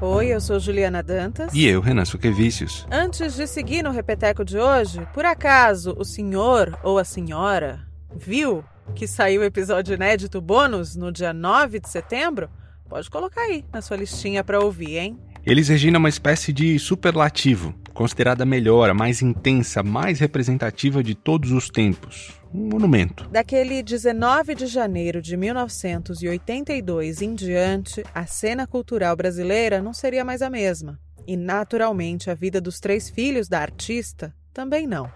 Oi, eu sou Juliana Dantas. E eu, Renan Suquevicius. Antes de seguir no Repeteco de hoje, por acaso o senhor ou a senhora viu que saiu o episódio inédito bônus no dia 9 de setembro? Pode colocar aí na sua listinha para ouvir, hein? Elis Regina é uma espécie de superlativo, considerada a melhor, a mais intensa, a mais representativa de todos os tempos. Um monumento. Daquele 19 de janeiro de 1982 em diante, a cena cultural brasileira não seria mais a mesma. E, naturalmente, a vida dos três filhos da artista também não.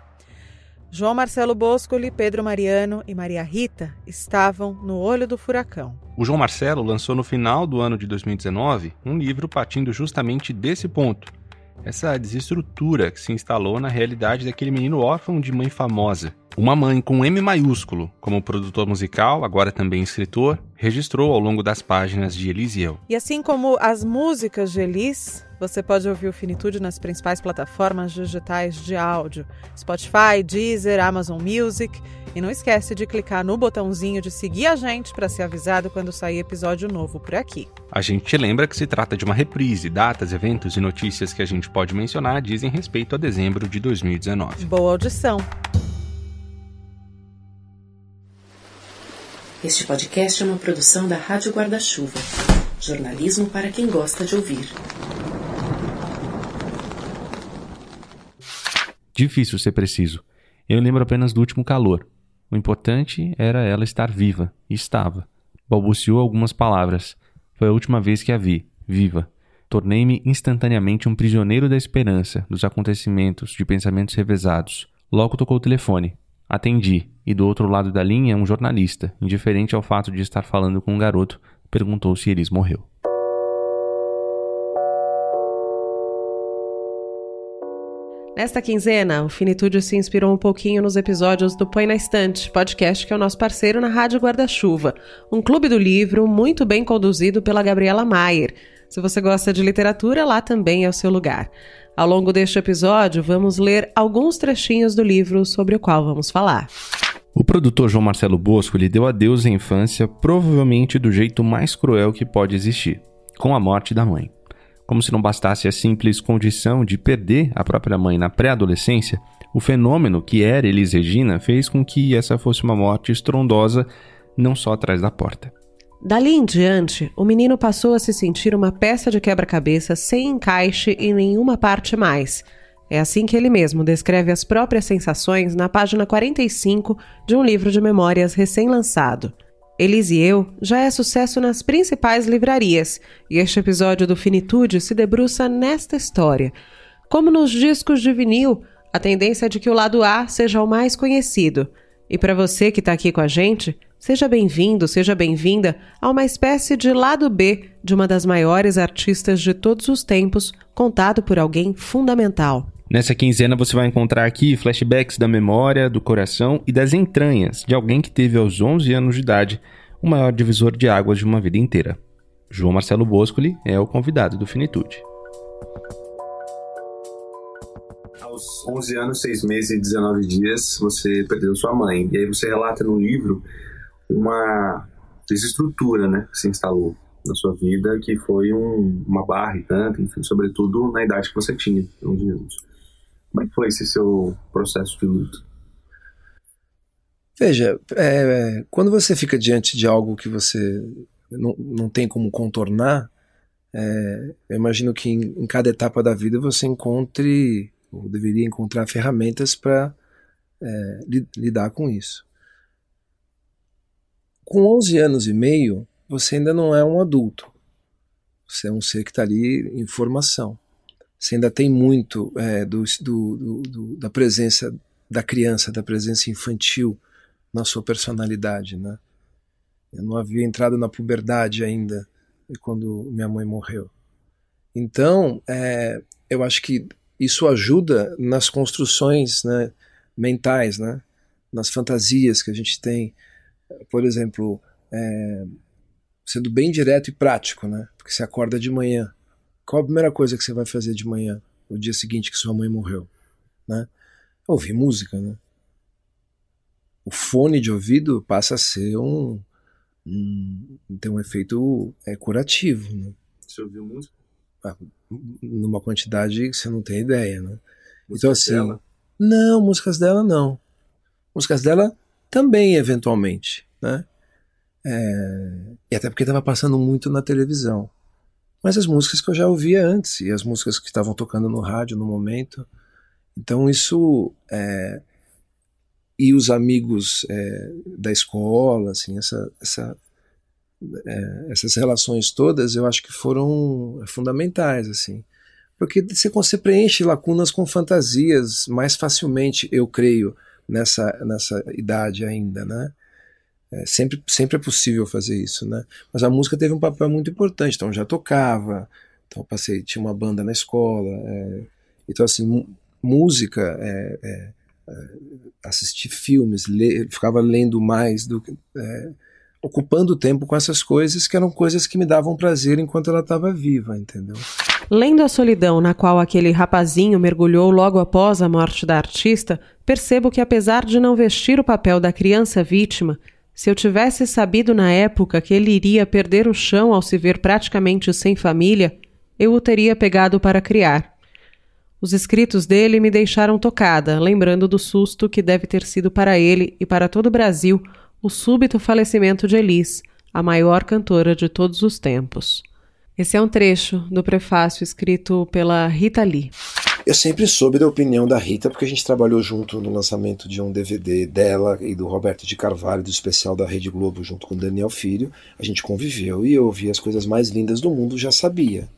João Marcelo Boscoli, Pedro Mariano e Maria Rita estavam no olho do furacão. O João Marcelo lançou no final do ano de 2019 um livro partindo justamente desse ponto, essa desestrutura que se instalou na realidade daquele menino órfão de mãe famosa. Uma mãe com M maiúsculo, como produtor musical, agora também escritor, registrou ao longo das páginas de Elisiel. E assim como as músicas de Elis, você pode ouvir o Finitude nas principais plataformas digitais de áudio: Spotify, Deezer, Amazon Music. E não esquece de clicar no botãozinho de seguir a gente para ser avisado quando sair episódio novo por aqui. A gente lembra que se trata de uma reprise. Datas, eventos e notícias que a gente pode mencionar dizem respeito a dezembro de 2019. Boa audição! Este podcast é uma produção da Rádio Guarda-Chuva. Jornalismo para quem gosta de ouvir. Difícil ser preciso. Eu lembro apenas do último calor. O importante era ela estar viva, e estava. Balbuciou algumas palavras. Foi a última vez que a vi, viva. Tornei-me instantaneamente um prisioneiro da esperança, dos acontecimentos, de pensamentos revezados. Logo tocou o telefone. Atendi, e do outro lado da linha um jornalista, indiferente ao fato de estar falando com um garoto, perguntou se Elis morreu. Nesta quinzena, o Finitude se inspirou um pouquinho nos episódios do Põe na Estante, podcast que é o nosso parceiro na Rádio Guarda-Chuva, um clube do livro muito bem conduzido pela Gabriela Maier. Se você gosta de literatura, lá também é o seu lugar. Ao longo deste episódio, vamos ler alguns trechinhos do livro sobre o qual vamos falar. O produtor João Marcelo Bosco lhe deu adeus à infância, provavelmente do jeito mais cruel que pode existir, com a morte da mãe. Como se não bastasse a simples condição de perder a própria mãe na pré-adolescência, o fenômeno que era Elis Regina fez com que essa fosse uma morte estrondosa não só atrás da porta. Dali em diante, o menino passou a se sentir uma peça de quebra-cabeça sem encaixe em nenhuma parte mais. É assim que ele mesmo descreve as próprias sensações na página 45 de um livro de memórias recém-lançado. Elis e eu já é sucesso nas principais livrarias, e este episódio do Finitude se debruça nesta história. Como nos discos de vinil, a tendência é de que o lado A seja o mais conhecido. E para você que está aqui com a gente, seja bem-vindo, seja bem-vinda a uma espécie de lado B de uma das maiores artistas de todos os tempos, contado por alguém fundamental. Nessa quinzena você vai encontrar aqui flashbacks da memória, do coração e das entranhas de alguém que teve aos 11 anos de idade o maior divisor de águas de uma vida inteira. João Marcelo Boscoli é o convidado do Finitude. Aos 11 anos, 6 meses e 19 dias, você perdeu sua mãe. E aí você relata no livro uma desestrutura né, que se instalou na sua vida, que foi um, uma barra e tanto, enfim, sobretudo na idade que você tinha, 11 anos. Como é que foi esse seu processo de luto? Veja, é, quando você fica diante de algo que você não, não tem como contornar, é, eu imagino que em, em, cada etapa da vida você encontre, ou deveria encontrar ferramentas para é, lidar com isso. Com 11 anos e meio, você ainda não é um adulto. Você é um ser que está ali em formação você ainda tem muito é, do, do, do, da presença da criança, da presença infantil na sua personalidade, né? Eu não havia entrado na puberdade ainda quando minha mãe morreu. Então, é, eu acho que isso ajuda nas construções né, mentais, né? nas fantasias que a gente tem. Por exemplo, é, sendo bem direto e prático, né? porque você acorda de manhã qual a primeira coisa que você vai fazer de manhã, no dia seguinte que sua mãe morreu? Né? Ouvir música, né? O fone de ouvido passa a ser um. um tem um efeito é, curativo. Né? Você ouviu música? numa quantidade que você não tem ideia, né? Então assim, dela? não, músicas dela não. Músicas dela também eventualmente, né? É, e até porque estava passando muito na televisão. Mas as músicas que eu já ouvia antes e as músicas que estavam tocando no rádio no momento. Então isso é, e os amigos é, da escola, assim, essa, essa é, essas relações todas, eu acho que foram fundamentais, assim, porque você, você preenche lacunas com fantasias mais facilmente, eu creio, nessa, nessa idade ainda, né? É, sempre, sempre é possível fazer isso, né? Mas a música teve um papel muito importante, então já tocava, então passei, tinha uma banda na escola, é, então assim, música, é, é, é, assistir filmes, ler, ficava lendo mais do é, ocupando o tempo com essas coisas que eram coisas que me davam prazer enquanto ela estava viva, entendeu? Lendo a solidão na qual aquele rapazinho mergulhou logo após a morte da artista, percebo que apesar de não vestir o papel da criança vítima, se eu tivesse sabido na época que ele iria perder o chão ao se ver praticamente sem família, eu o teria pegado para criar. Os escritos dele me deixaram tocada, lembrando do susto que deve ter sido para ele e para todo o Brasil o súbito falecimento de Elis, a maior cantora de todos os tempos. Esse é um trecho do prefácio escrito pela Rita Lee. Eu sempre soube da opinião da Rita, porque a gente trabalhou junto no lançamento de um DVD dela e do Roberto de Carvalho, do especial da Rede Globo, junto com Daniel Filho. A gente conviveu e eu ouvi as coisas mais lindas do mundo, já sabia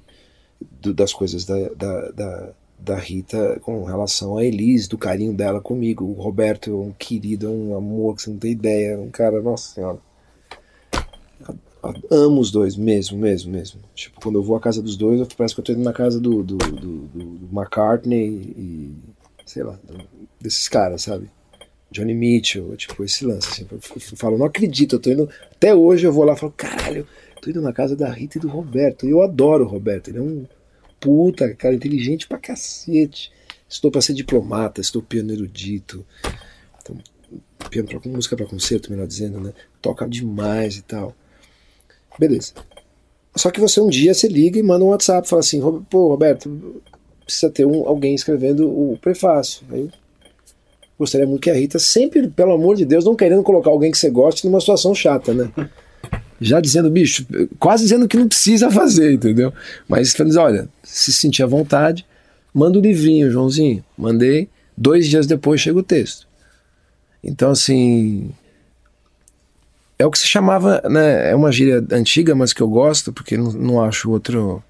do, das coisas da, da, da, da Rita com relação a Elise, do carinho dela comigo. O Roberto é um querido, é um amor que você não tem ideia, um cara, nossa senhora. Amo os dois, mesmo, mesmo, mesmo. Tipo, quando eu vou à casa dos dois, parece que eu tô indo na casa do, do, do, do McCartney e, sei lá, desses caras, sabe? Johnny Mitchell, tipo, esse lance, assim. Eu falo, não acredito, eu tô indo. Até hoje eu vou lá e falo, caralho, tô indo na casa da Rita e do Roberto. E eu adoro o Roberto, ele é um puta, cara, inteligente pra cacete. Estou para ser diplomata, estou piano erudito. Então, piano pra, música para concerto, melhor dizendo, né? Toca demais e tal. Beleza. Só que você um dia se liga e manda um WhatsApp, fala assim, pô, Roberto, precisa ter um, alguém escrevendo o prefácio. Aí gostaria muito que a Rita, sempre, pelo amor de Deus, não querendo colocar alguém que você goste numa situação chata, né? já dizendo, bicho, quase dizendo que não precisa fazer, entendeu? Mas falando, olha, se sentir à vontade, manda o um livrinho, Joãozinho. Mandei, dois dias depois chega o texto. Então, assim, é o que se chamava, né, é uma gíria antiga, mas que eu gosto, porque não, não acho outro...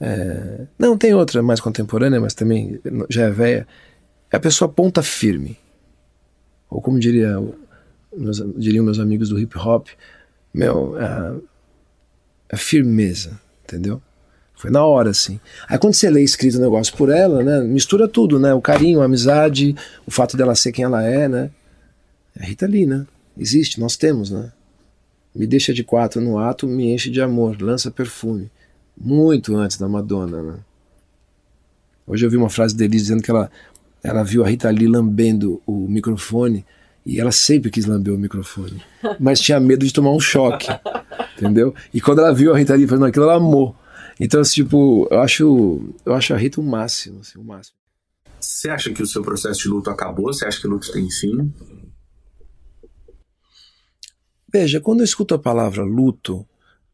É, não, tem outra mais contemporânea, mas também já é velha. É a pessoa ponta firme. Ou como diria, meus, diriam meus amigos do hip hop, meu, a, a firmeza, entendeu? Foi na hora, assim. Aí quando você lê escrito o negócio por ela, né? Mistura tudo, né? O carinho, a amizade, o fato dela ser quem ela é, né? É Rita Lee, né? Existe, nós temos, né? Me deixa de quatro no ato, me enche de amor, lança perfume. Muito antes da Madonna, né? Hoje eu vi uma frase dele dizendo que ela, ela viu a Rita Lee lambendo o microfone e ela sempre quis lamber o microfone, mas tinha medo de tomar um choque, entendeu? E quando ela viu a Rita Lee fazendo aquilo, ela amou. Então, assim, tipo, eu acho, eu acho a Rita o máximo, assim, o máximo. Você acha que o seu processo de luto acabou? Você acha que o luto tem fim? Veja, quando eu escuto a palavra luto,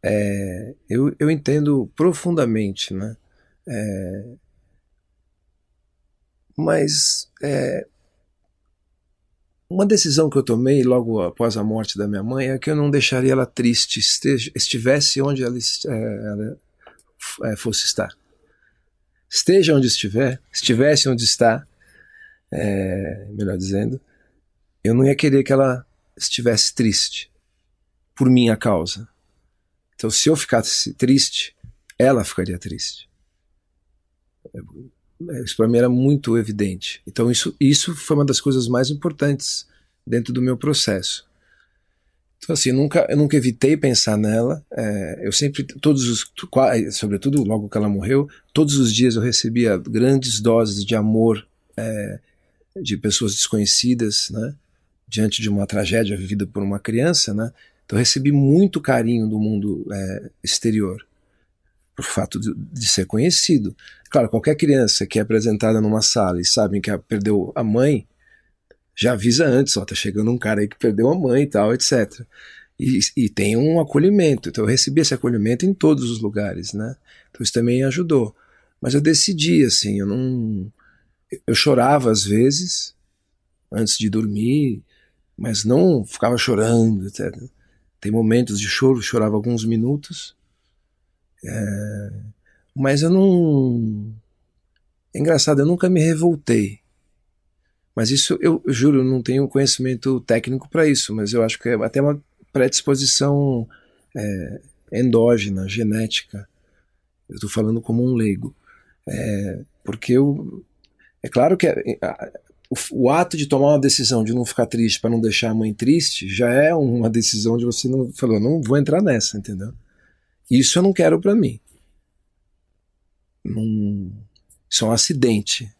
é, eu, eu entendo profundamente, né? É, mas é, uma decisão que eu tomei logo após a morte da minha mãe é que eu não deixaria ela triste, esteja, estivesse onde ela, é, ela é, fosse estar. Esteja onde estiver, estivesse onde está, é, melhor dizendo, eu não ia querer que ela estivesse triste por minha causa. Então, se eu ficasse triste, ela ficaria triste. É, isso para mim era muito evidente. Então isso, isso foi uma das coisas mais importantes dentro do meu processo. Então assim, nunca, eu nunca evitei pensar nela. É, eu sempre, todos os, sobretudo logo que ela morreu, todos os dias eu recebia grandes doses de amor é, de pessoas desconhecidas, né? Diante de uma tragédia vivida por uma criança, né? Então recebi muito carinho do mundo é, exterior. por fato de, de, ser conhecido. Claro, qualquer criança que é apresentada numa sala e sabem que perdeu a mãe, já avisa antes, ó, tá chegando um cara aí que perdeu a mãe e tal, etc. E, e tem um acolhimento. Então eu recebi esse acolhimento em todos os lugares, né? Então isso também ajudou. Mas eu decidi, assim, eu não. Eu chorava às vezes, antes de dormir, mas não ficava chorando, etc. Tem momentos de choro, chorava alguns minutos, é, mas eu não. É engraçado, eu nunca me revoltei. Mas isso, eu, eu juro, eu não tenho conhecimento técnico para isso, mas eu acho que é até uma predisposição é, endógena, genética. Eu estou falando como um leigo. É, porque eu, é claro que a, o, o, ato de tomar uma decisão de não ficar triste para não deixar a mãe triste já é uma decisão de você não falou, não vou entrar nessa, entendeu? Isso eu não quero para mim. Não, isso é um acidente.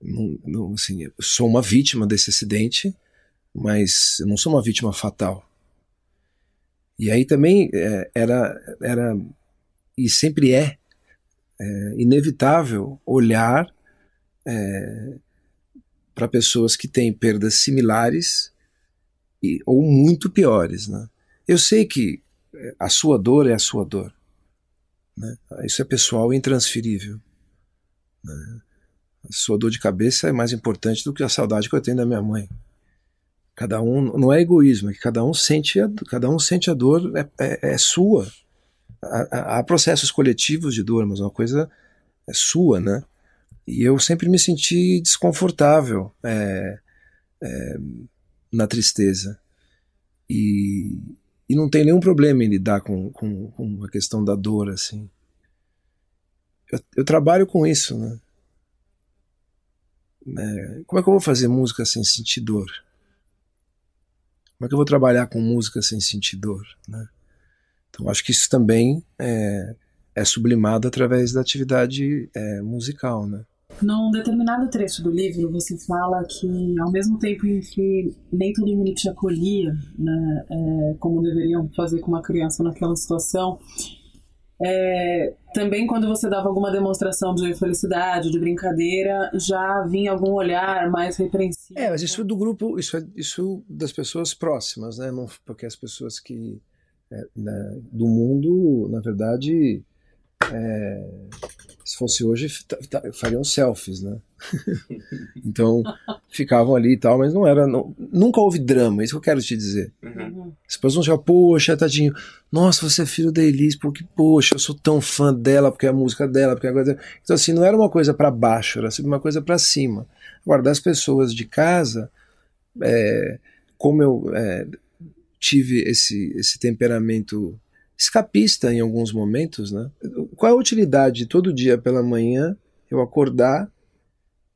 Não, não, assim, eu sou uma vítima desse acidente, mas eu não sou uma vítima fatal. E aí também é, era, era e sempre é, é inevitável olhar é, para pessoas que têm perdas similares e, ou muito piores. Né? Eu sei que a sua dor é a sua dor. Né? Isso é pessoal e intransferível. Né? A sua dor de cabeça é mais importante do que a saudade que eu tenho da minha mãe. Cada um não é egoísmo, é que cada um sente a, cada um sente a dor é, é, é sua. Há, há, processos coletivos de dor, mas uma coisa é sua, né? E eu sempre me senti desconfortável é, é, na tristeza. E, e não tem nenhum problema em lidar com, com, com a questão da dor, assim. Eu, eu trabalho com isso, né? É, como é que eu vou fazer música sem sentir dor? Como é que eu vou trabalhar com música sem sentir dor? Né? Então acho que isso também é, é sublimado através da atividade é, musical, né? Num determinado trecho do livro, você fala que, ao mesmo tempo em que nem todo mundo te acolhia, né, é, como deveriam fazer com uma criança naquela situação, é, também quando você dava alguma demonstração de felicidade, de brincadeira, já vinha algum olhar mais repreensivo. É, mas isso é do grupo, isso é isso das pessoas próximas, né? Não, porque as pessoas que é, né, do mundo, na verdade, é, se fosse hoje, fariam selfies, né? então, ficavam ali e tal, mas não era. Não, nunca houve drama, isso que eu quero te dizer. Uhum. Depois vão já, poxa, tadinho, nossa, você é filho da Elise, porque, poxa, eu sou tão fã dela, porque é a música dela, porque a coisa. Então, assim, não era uma coisa para baixo, era sempre uma coisa para cima. Agora, das pessoas de casa, é, como eu é, tive esse, esse temperamento escapista em alguns momentos, né? Qual é a utilidade de todo dia pela manhã eu acordar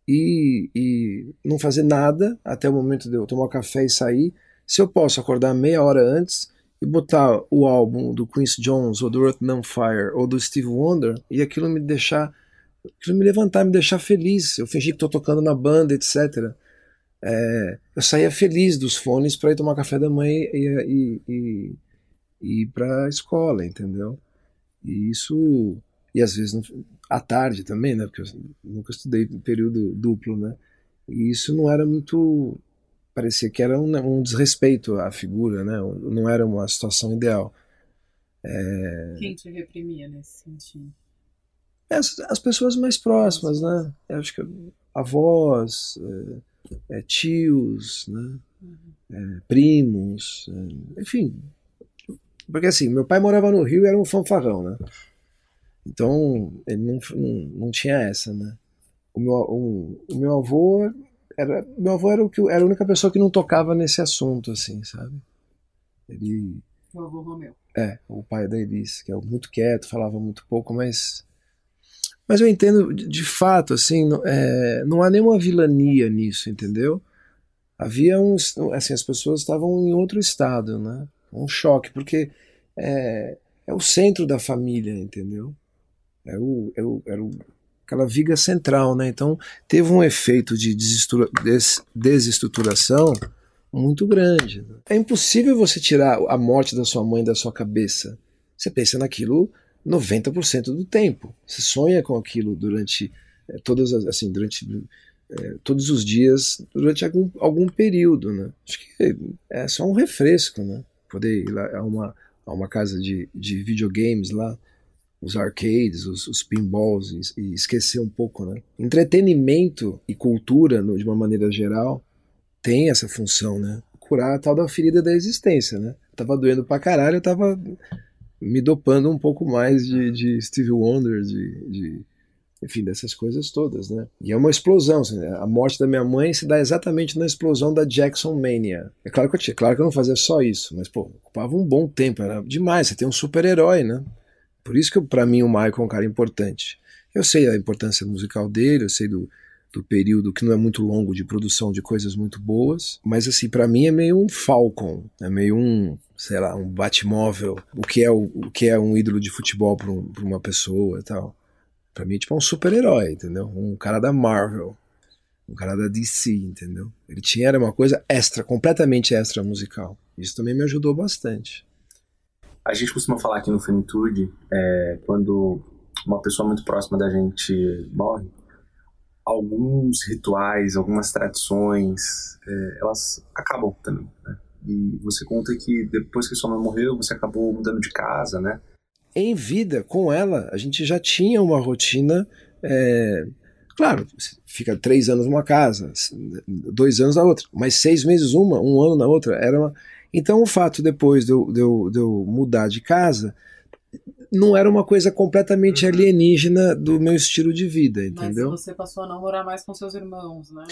e, e não fazer nada até o momento de eu tomar café e sair, se eu posso acordar meia hora antes e botar o álbum do Quincy Jones ou do Earth on Fire ou do Steve Wonder e aquilo me deixar aquilo me levantar, me deixar feliz. Eu fingi que estou tocando na banda, etc. É, eu saía feliz dos fones para ir tomar café da manhã e, e, e, e ir para a escola, entendeu? E isso e às vezes à tarde também, né? Porque eu nunca estudei período duplo, né? E isso não era muito parecia que era um, um desrespeito à figura, né? Não era uma situação ideal. É... Quem te reprimia nesse sentido? As, as pessoas mais próximas, né? Eu acho que avós, é, é, tios, né? Uhum. É, primos, é, enfim, porque assim, meu pai morava no Rio e era um fanfarrão, né? Então, ele não, não, não tinha essa, né? O meu, o, o meu avô era meu avô era o que era a única pessoa que não tocava nesse assunto assim sabe ele o avô Romeu é o pai da Elis que é muito quieto falava muito pouco mas mas eu entendo de fato assim não, é, não há nenhuma vilania nisso entendeu havia uns assim as pessoas estavam em outro estado né um choque, porque é, é o centro da família, entendeu? É o, é o, era aquela viga central, né? Então teve um efeito de des, desestruturação muito grande. Né? É impossível você tirar a morte da sua mãe da sua cabeça. Você pensa naquilo 90% do tempo. Você sonha com aquilo durante é, todas as, assim, durante é, todos os dias, durante algum, algum período, né? Acho que é só um refresco, né? Poder ir lá a uma, a uma casa de, de videogames lá, os arcades, os, os pinballs e, e, esquecer um pouco, né? Entretenimento e cultura, no, de uma maneira geral, tem essa função, né? Curar a tal da ferida da existência, né? Tava doendo pra caralho, eu tava me dopando um pouco mais de, de Steve Wonder, de, de, enfim, dessas coisas todas, né? E é uma explosão. Assim, a morte da minha mãe se dá exatamente na explosão da Jackson Mania. É claro que eu tinha, claro que eu não fazia só isso, mas pô, ocupava um bom tempo, era demais. Você tem um super-herói, né? Por isso que para mim o Michael é um cara importante. Eu sei a importância musical dele, eu sei do, do período que não é muito longo de produção de coisas muito boas, mas assim, para mim é meio um Falcon, é meio um sei lá, um Batmóvel, o que é, o, o que é um ídolo de futebol para um, uma pessoa e tal. Pra mim, tipo, é um super-herói, entendeu? Um cara da Marvel, um cara da DC, entendeu? Ele tinha era uma coisa extra, completamente extra musical. Isso também me ajudou bastante. A gente costuma falar aqui no Finitude, é, quando uma pessoa muito próxima da gente morre, alguns rituais, algumas tradições, é, elas acabam também, né? E você conta que depois que sua mãe morreu, você acabou mudando de casa, né? Em vida, com ela, a gente já tinha uma rotina. É... Claro, fica três anos numa casa, dois anos na outra, mas seis meses uma, um ano na outra. Era uma... Então o fato depois de eu, de, eu, de eu mudar de casa não era uma coisa completamente uhum. alienígena do meu estilo de vida, entendeu? Mas você passou a não morar mais com seus irmãos, né?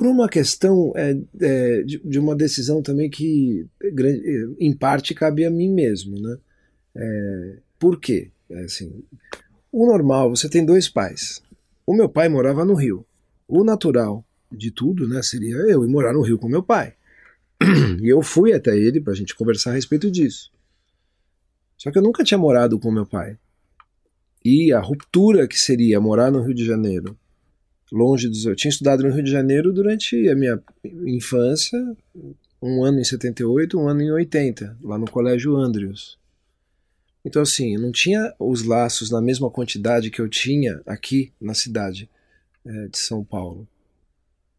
por uma questão é, é, de, de, uma decisão também que, em parte, cabe a mim mesmo. Né? É, por quê? É assim, o normal, você tem dois pais. O meu pai morava no Rio. O natural de tudo né, seria eu ir morar no Rio com meu pai. E eu fui até ele para a gente conversar a respeito disso. Só que eu nunca tinha morado com meu pai. E a ruptura que seria morar no Rio de Janeiro longe dos. Eu tinha estudado no Rio de Janeiro durante a minha infância, um ano em 78, um ano em 80, lá no Colégio Andrews. Então, assim, não tinha os laços na mesma quantidade que eu tinha aqui na cidade é, de São Paulo.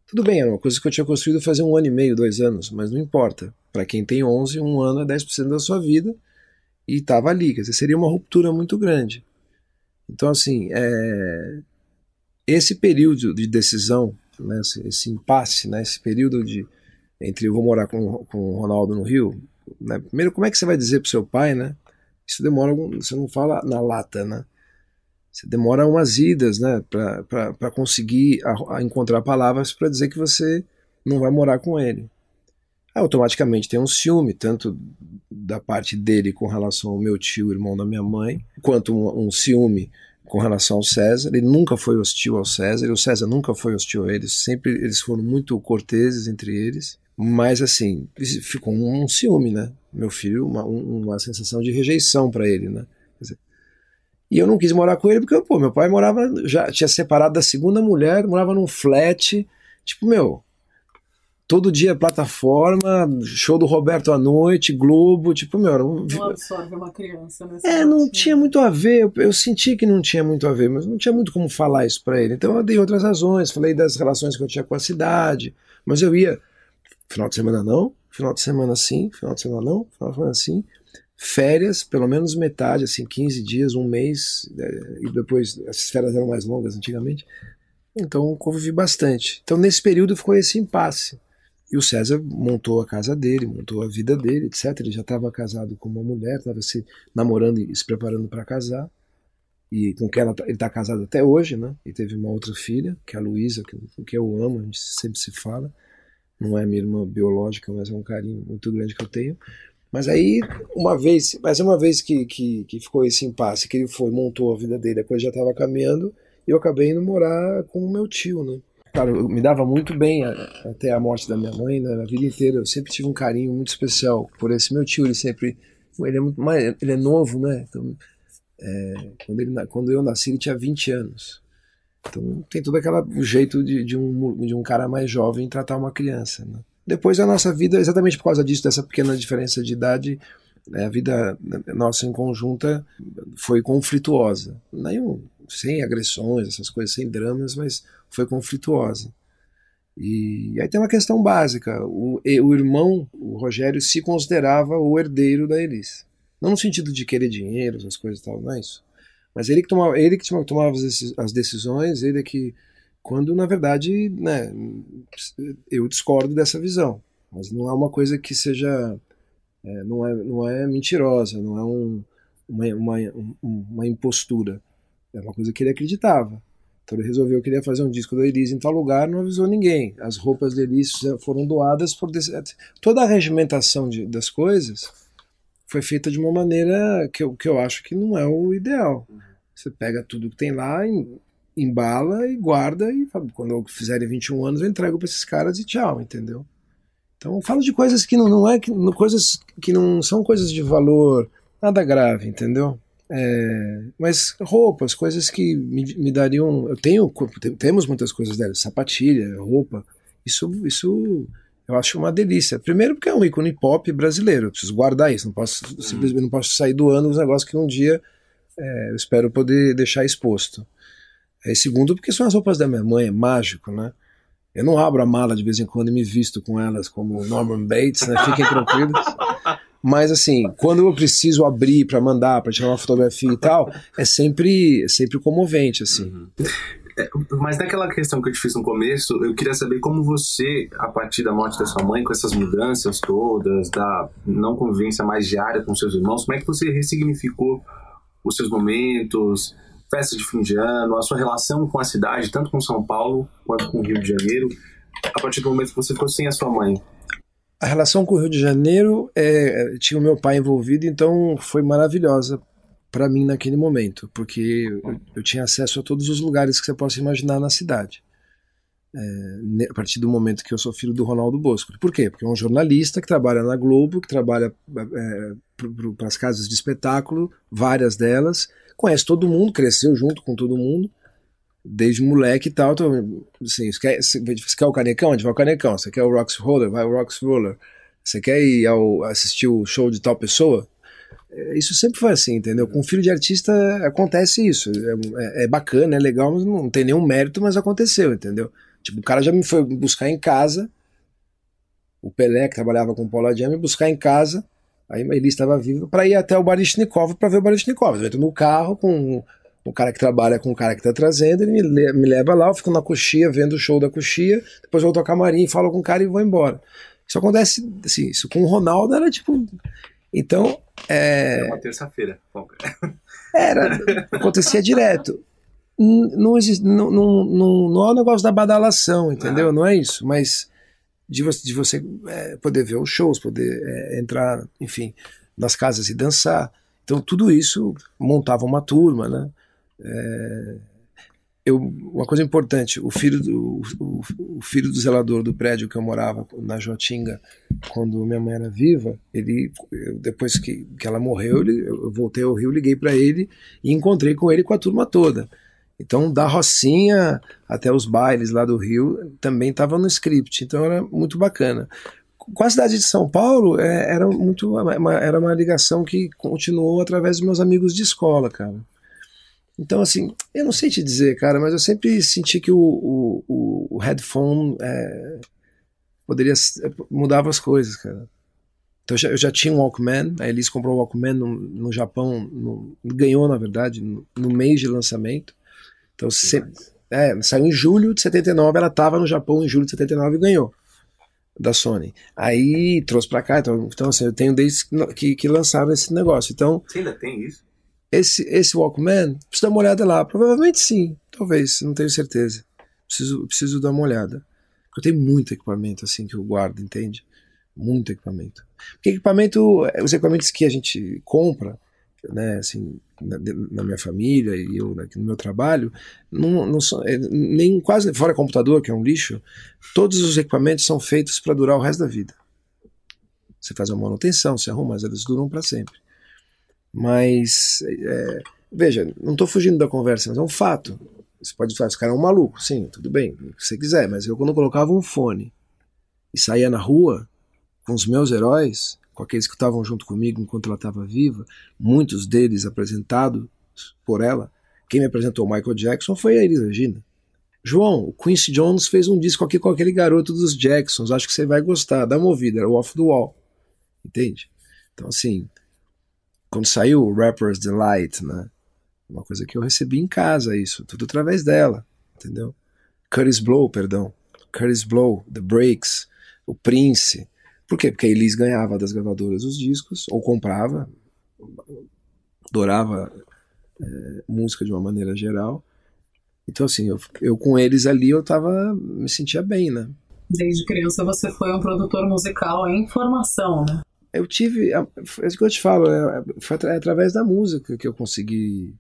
Tudo bem, era uma coisa que eu tinha construído fazer um ano e meio, dois anos, mas não importa. Para quem tem 11, um ano é 10% da sua vida e estava ali. Quer dizer, seria uma ruptura muito grande. Então, assim, é, esse período de decisão, né, esse, esse impasse, né, esse período de entre eu vou morar com, com o Ronaldo no Rio, né, primeiro como é que você vai dizer para seu pai, né? Isso demora, você não fala na lata, né? Você demora umas idas, né, para conseguir a, a encontrar palavras para dizer que você não vai morar com ele. automaticamente tem um ciúme, tanto da parte dele com relação ao meu tio, irmão da minha mãe, quanto um, um ciúme com relação ao César. Ele nunca foi hostil ao César, e o César nunca foi hostil a eles. Sempre eles foram muito corteses entre eles. Mas assim, ficou um, um ciúme, né? Meu filho, uma, uma sensação de rejeição para ele, né? Dizer, e eu não quis morar com ele porque, pô, meu pai morava, já tinha separado da segunda mulher, morava num flat. Tipo, meu, todo dia plataforma, show do Roberto à noite, Globo, tipo, meu, não, não absorve uma criança, né? É, não tinha muito a ver, eu, eu, senti que não tinha muito a ver, mas não tinha muito como falar isso para ele. Então eu dei outras razões, falei das relações que eu tinha com a cidade, mas eu ia final de semana não, final de semana sim, final de semana não, final de semana sim, férias, pelo menos metade, assim, 15 dias, um mês, é, e depois as férias eram mais longas antigamente. Então convivi bastante. Então nesse período ficou esse impasse. E o César montou a casa dele, montou a vida dele, etc. Ele já estava casado com uma mulher, estava se namorando e se preparando para casar. E com quem tá, ele está casado até hoje, né? E teve uma outra filha, que é a Luísa, que, que eu amo, a gente sempre se fala. Não é minha irmã biológica, mas é um carinho muito grande que eu tenho. Mas aí, uma vez, mas uma vez que, que, que ficou esse impasse, que ele foi, montou a vida dele, a coisa já estava caminhando, eu acabei indo morar com o meu tio, né? Cara, eu me dava muito bem até a morte da minha mãe, né? A vida inteira eu sempre tive um carinho muito especial por esse meu tio. Ele sempre, ele é muito ele é novo, né? Então, é, quando, ele, quando eu nasci ele tinha 20 anos. Então tem todo aquele jeito de, de, um, de um cara mais jovem tratar uma criança. Né? Depois a nossa vida, exatamente por causa disso, dessa pequena diferença de idade, A vida nossa em conjunta foi conflituosa. Nenhum, sem agressões, essas coisas, sem dramas, mas foi conflituosa. E aí tem uma questão básica: o, o irmão, o Rogério, se considerava o herdeiro da Elis. Não no sentido de querer dinheiro, essas coisas e tal, não é isso. Mas ele que tomava, ele que tomava as decisões, ele é que. Quando, na verdade, né, eu discordo dessa visão. Mas não é uma coisa que seja. É, não, é, não é mentirosa, não é um, uma, uma, uma impostura. É uma coisa que ele acreditava. Então ele resolveu que ele ia fazer um disco da Elise em tal lugar, não avisou ninguém. As roupas da Elise foram doadas por toda a regimentação de, das coisas foi feita de uma maneira que eu, que eu acho que não é o ideal. Você pega tudo que tem lá, embala e guarda e quando eu fizerem 21 anos eu entrego para esses caras e tchau, entendeu? Então eu falo de coisas que não, não é que, coisas que não são coisas de valor nada grave, entendeu? É, mas roupas, coisas que me, me, dariam. Eu tenho, temos muitas coisas dela, sapatilha, roupa. Isso, isso eu acho uma delícia. Primeiro porque é um ícone pop brasileiro, eu preciso guardar isso. Não posso uhum. simplesmente não posso sair doando os negócios que um dia é, eu espero poder deixar exposto. E segundo porque são as roupas da minha mãe, é mágico, né? Eu não abro a mala de vez em quando e me visto com elas como Norman Bates, né? Fiquem tranquilos. Mas assim, quando eu preciso abrir para mandar, para tirar uma fotografia e tal, é sempre, é sempre comovente assim. Uhum. É, mas naquela questão que eu te fiz no começo, eu queria saber como você, a partir da morte da sua mãe, com essas mudanças todas, da não convivência mais diária com seus irmãos, como é que você ressignificou os seus momentos, festa de fim de ano, a sua relação com a cidade, tanto com São Paulo quanto com o Rio de Janeiro, a partir do momento que você ficou sem a sua mãe? A relação com o Rio de Janeiro é, tinha o meu pai envolvido, então foi maravilhosa para mim naquele momento, porque eu, eu, tinha acesso a todos os lugares que você possa imaginar na cidade. É, a partir do momento que eu sou filho do Ronaldo Bosco. Por quê? Porque é um jornalista que trabalha na Globo, que trabalha é, para as casas de espetáculo, várias delas, conhece todo mundo, cresceu junto com todo mundo, desde moleque e tal. Então, assim, você, quer, você quer o canecão? A gente vai ao canecão. Você quer o Rocks Roller? Vai ao Rocks Roller. Você quer ir ao, assistir o show de tal pessoa? É, isso sempre foi assim, entendeu? Com filho de artista acontece isso. É, é, é, bacana, é legal, mas não tem nenhum mérito, mas aconteceu, entendeu? Tipo, o cara já me foi buscar em casa, o Pelé, que trabalhava com o Paula me buscar em casa, aí ele estava vivo, para ir até o Barishnikov para ver o Barishnikov. Eu entro no carro com o cara que trabalha com o cara que tá trazendo, ele me, me leva lá, eu fico na coxia, vendo o show da coxia, depois volto ao camarim, falo com o cara e vou embora. Isso acontece, assim, isso com o Ronaldo era tipo. Então. É, é uma terça-feira, Era, acontecia direto. Não, existe, não, não, não, não é o negócio da badalação, entendeu? Ah. Não é isso, mas de você, de você é, poder ver os shows, poder é, entrar, enfim, nas casas e dançar. Então tudo isso montava uma turma, né? É, eu, uma coisa importante, o filho, do, o, o, filho do zelador do prédio que eu morava na Jotinga, quando minha mãe era viva, ele depois que, que ela morreu, ele, eu voltei ao Rio, liguei para ele e encontrei com ele com a turma toda. Então, da Rocinha até os bailes lá do Rio também estava no script, então era muito bacana. Com a cidade de São Paulo, é, era muito uma, era uma ligação que continuou através dos meus amigos de escola, cara. Então, assim, eu não sei te dizer, cara, mas eu sempre senti que o, o, o headphone é, poderia mudava as coisas, cara. Então eu já, eu já, tinha um Walkman, a Elis comprou um Walkman no, no Japão, no, ganhou na verdade, no, no, mês de lançamento. Então é, saiu em julho de 79, ela estava no Japão em julho de 79 e ganhou da Sony. Aí trouxe para cá, então, então assim, eu tenho desde que, que lançaram esse negócio. Então, Você ainda tem isso? Esse, esse Walkman, preciso dar uma olhada lá. Provavelmente sim, talvez, não tenho certeza. Preciso, preciso dar uma olhada. Eu tenho muito equipamento assim que eu guardo, entende? Muito equipamento. Porque equipamento, os equipamentos que a gente compra, né, assim, na, na minha família e eu aqui no meu trabalho, não, não são, é, nem quase fora computador, que é um lixo, todos os equipamentos são feitos para durar o resto da vida. Você faz uma manutenção, você arruma, mas eles duram para sempre. Mas, é, veja, não estou fugindo da conversa, mas é um fato. Você pode falar, esse cara é um maluco, sim, tudo bem, o que você quiser, mas eu quando colocava um fone e saía na rua com os meus heróis, com aqueles que estavam junto comigo enquanto ela estava viva, muitos deles apresentados por ela. Quem me apresentou Michael Jackson foi a Elis Regina. João, o Quincy Jones fez um disco aqui com aquele garoto dos Jacksons, acho que você vai gostar, dá uma ouvida, era o Off the Wall. Entende? Então, assim, quando saiu o Rapper's Delight, né? Uma coisa que eu recebi em casa, isso, tudo através dela, entendeu? Curtis Blow, perdão. Curtis Blow, The Breaks, o Prince. Por quê? Porque a Elise ganhava das gravadoras os discos, ou comprava, adorava é, música de uma maneira geral. Então, assim, eu, eu com eles ali, eu tava, me sentia bem, né? Desde criança você foi um produtor musical em formação, né? Eu tive, é isso que eu te falo, é, foi através da música que eu consegui,